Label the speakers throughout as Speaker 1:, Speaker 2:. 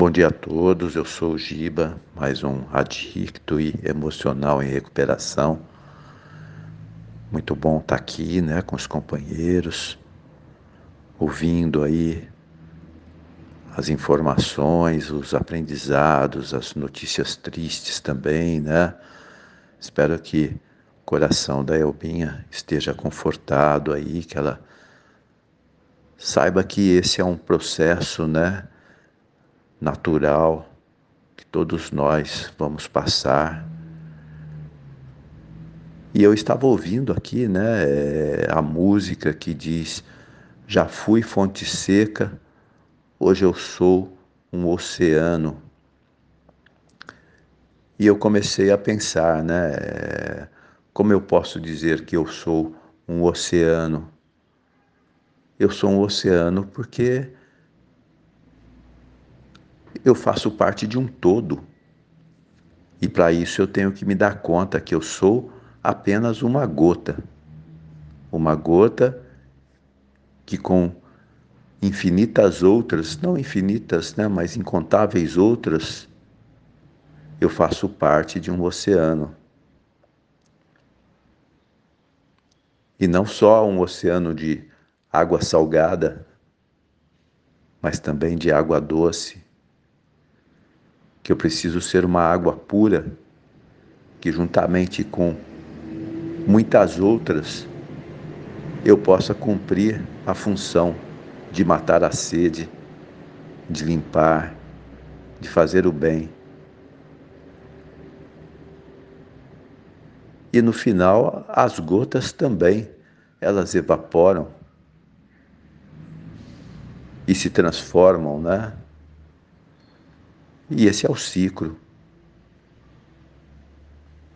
Speaker 1: Bom dia a todos, eu sou o Giba, mais um adicto e emocional em recuperação. Muito bom estar aqui, né, com os companheiros, ouvindo aí as informações, os aprendizados, as notícias tristes também, né? Espero que o coração da Elbinha esteja confortado aí, que ela saiba que esse é um processo, né, natural que todos nós vamos passar. E eu estava ouvindo aqui, né, eh, a música que diz: Já fui fonte seca, hoje eu sou um oceano. E eu comecei a pensar, né, eh, como eu posso dizer que eu sou um oceano? Eu sou um oceano porque eu faço parte de um todo. E para isso eu tenho que me dar conta que eu sou apenas uma gota. Uma gota que com infinitas outras, não infinitas, né, mas incontáveis outras, eu faço parte de um oceano. E não só um oceano de água salgada, mas também de água doce que eu preciso ser uma água pura, que juntamente com muitas outras eu possa cumprir a função de matar a sede, de limpar, de fazer o bem. E no final, as gotas também, elas evaporam e se transformam, né? E esse é o ciclo.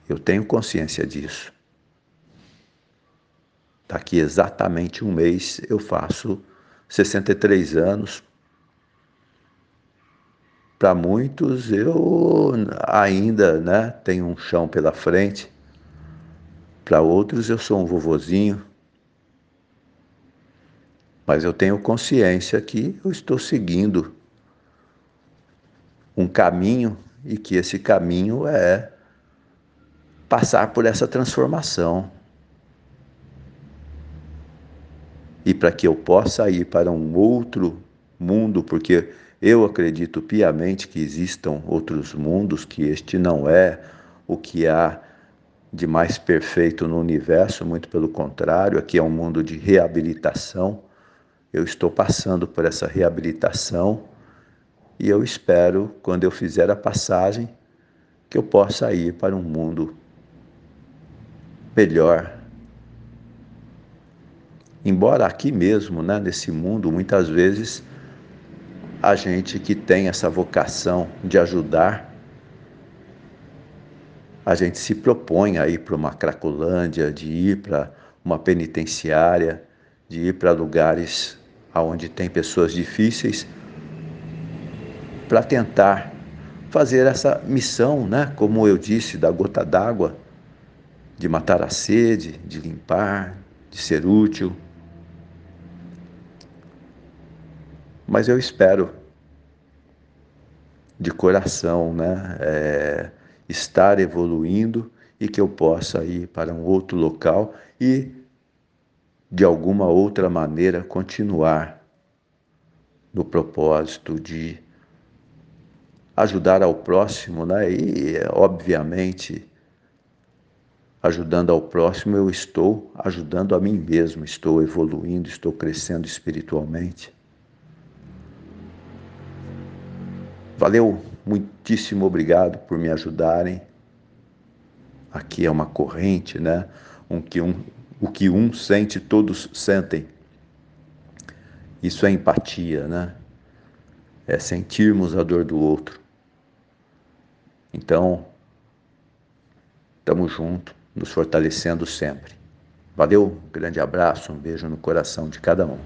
Speaker 1: Eu tenho consciência disso. Daqui exatamente um mês eu faço 63 anos. Para muitos eu ainda né, tenho um chão pela frente. Para outros eu sou um vovozinho. Mas eu tenho consciência que eu estou seguindo um caminho e que esse caminho é passar por essa transformação. E para que eu possa ir para um outro mundo, porque eu acredito piamente que existam outros mundos, que este não é o que há de mais perfeito no universo, muito pelo contrário, aqui é um mundo de reabilitação. Eu estou passando por essa reabilitação e eu espero, quando eu fizer a passagem, que eu possa ir para um mundo melhor. Embora aqui mesmo, né, nesse mundo, muitas vezes a gente que tem essa vocação de ajudar, a gente se propõe a ir para uma Cracolândia, de ir para uma penitenciária, de ir para lugares onde tem pessoas difíceis para tentar fazer essa missão, né? como eu disse, da gota d'água, de matar a sede, de limpar, de ser útil. Mas eu espero, de coração, né? É, estar evoluindo e que eu possa ir para um outro local e, de alguma outra maneira, continuar no propósito de ajudar ao próximo, né? E, obviamente, ajudando ao próximo, eu estou ajudando a mim mesmo, estou evoluindo, estou crescendo espiritualmente. Valeu, muitíssimo obrigado por me ajudarem. Aqui é uma corrente, né? Um que um, o que um sente, todos sentem. Isso é empatia, né? É sentirmos a dor do outro. Então, estamos juntos, nos fortalecendo sempre. Valeu, grande abraço, um beijo no coração de cada um.